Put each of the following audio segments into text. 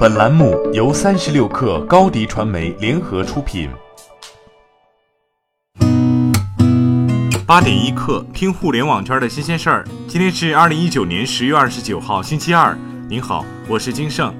本栏目由三十六氪高低传媒联合出品。八点一刻，听互联网圈的新鲜事儿。今天是二零一九年十月二十九号，星期二。您好，我是金盛。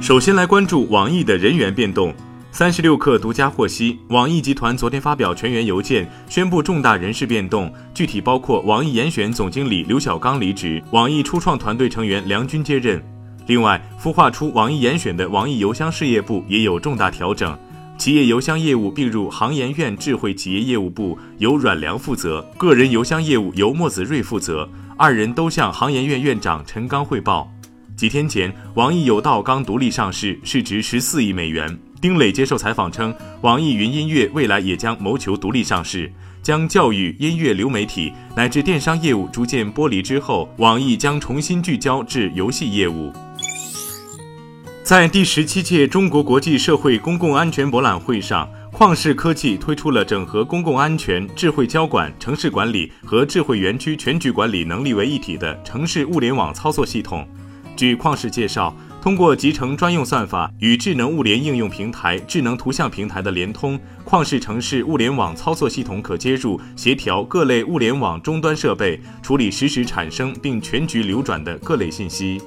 首先来关注网易的人员变动。三十六氪独家获悉，网易集团昨天发表全员邮件，宣布重大人事变动，具体包括网易严选总经理刘小刚离职，网易初创团队成员梁军接任。另外，孵化出网易严选的网易邮箱事业部也有重大调整，企业邮箱业务并入行研院智慧企业业务部，由阮良负责；个人邮箱业务由莫子睿负责，二人都向行研院院长陈刚汇报。几天前，网易有道刚独立上市，市值十四亿美元。丁磊接受采访称，网易云音乐未来也将谋求独立上市，将教育、音乐、流媒体乃至电商业务逐渐剥离之后，网易将重新聚焦至游戏业务。在第十七届中国国际社会公共安全博览会上，旷视科技推出了整合公共安全、智慧交管、城市管理和智慧园区全局管理能力为一体的城市物联网操作系统。据旷视介绍。通过集成专用算法与智能物联应用平台、智能图像平台的联通，旷视城市物联网操作系统可接入、协调各类物联网终端设备，处理实时产生并全局流转的各类信息。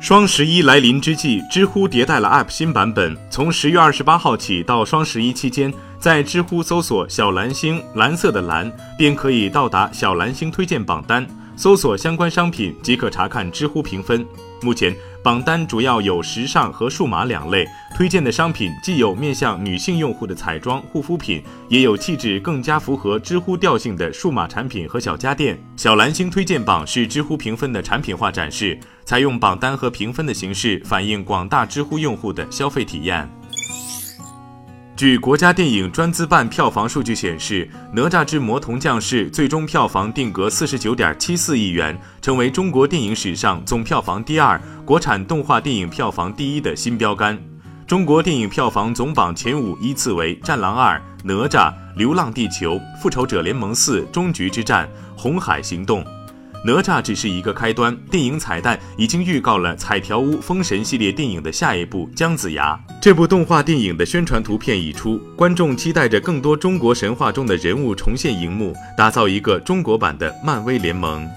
双十一来临之际，知乎迭代了 App 新版本，从十月二十八号起到双十一期间，在知乎搜索“小蓝星”（蓝色的蓝），便可以到达小蓝星推荐榜单，搜索相关商品即可查看知乎评分。目前榜单主要有时尚和数码两类，推荐的商品既有面向女性用户的彩妆、护肤品，也有气质更加符合知乎调性的数码产品和小家电。小蓝星推荐榜是知乎评分的产品化展示，采用榜单和评分的形式，反映广大知乎用户的消费体验。据国家电影专资办票房数据显示，《哪吒之魔童降世》最终票房定格四十九点七四亿元，成为中国电影史上总票房第二、国产动画电影票房第一的新标杆。中国电影票房总榜前五依次为《战狼二》《哪吒》《流浪地球》《复仇者联盟四：终局之战》《红海行动》。哪吒只是一个开端，电影彩蛋已经预告了彩条屋封神系列电影的下一部姜子牙。这部动画电影的宣传图片已出，观众期待着更多中国神话中的人物重现荧幕，打造一个中国版的漫威联盟。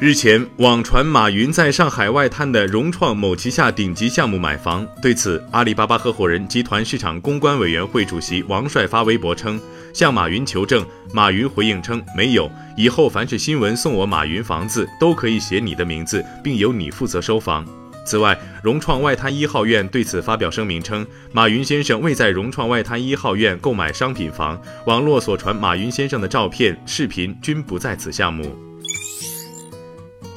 日前，网传马云在上海外滩的融创某旗下顶级项目买房。对此，阿里巴巴合伙人集团市场公关委员会主席王帅发微博称，向马云求证。马云回应称没有，以后凡是新闻送我马云房子，都可以写你的名字，并由你负责收房。此外，融创外滩一号院对此发表声明称，马云先生未在融创外滩一号院购买商品房，网络所传马云先生的照片、视频均不在此项目。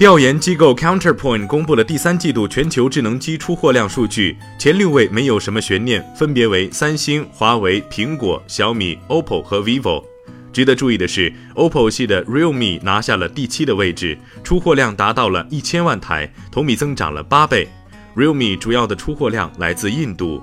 调研机构 Counterpoint 公布了第三季度全球智能机出货量数据，前六位没有什么悬念，分别为三星、华为、苹果、小米、OPPO 和 vivo。值得注意的是，OPPO 系的 Realme 拿下了第七的位置，出货量达到了一千万台，同比增长了八倍。Realme 主要的出货量来自印度。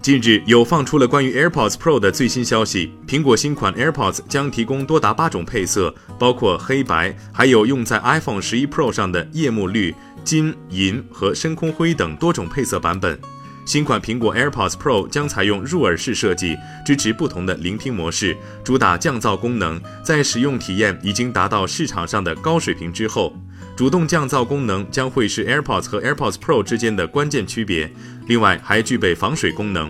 近日有放出了关于 AirPods Pro 的最新消息，苹果新款 AirPods 将提供多达八种配色，包括黑白，还有用在 iPhone 十一 Pro 上的夜幕绿、金银和深空灰等多种配色版本。新款苹果 AirPods Pro 将采用入耳式设计，支持不同的聆听模式，主打降噪功能，在使用体验已经达到市场上的高水平之后。主动降噪功能将会是 AirPods 和 AirPods Pro 之间的关键区别，另外还具备防水功能。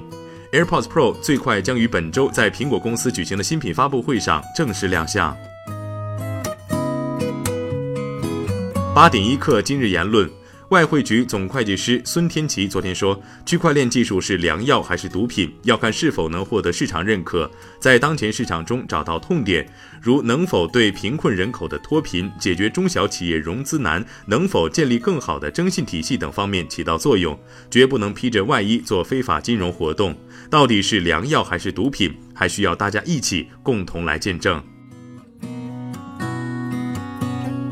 AirPods Pro 最快将于本周在苹果公司举行的新品发布会上正式亮相。八点一刻，今日言论。外汇局总会计师孙天琪昨天说，区块链技术是良药还是毒品，要看是否能获得市场认可，在当前市场中找到痛点，如能否对贫困人口的脱贫、解决中小企业融资难、能否建立更好的征信体系等方面起到作用，绝不能披着外衣做非法金融活动。到底是良药还是毒品，还需要大家一起共同来见证。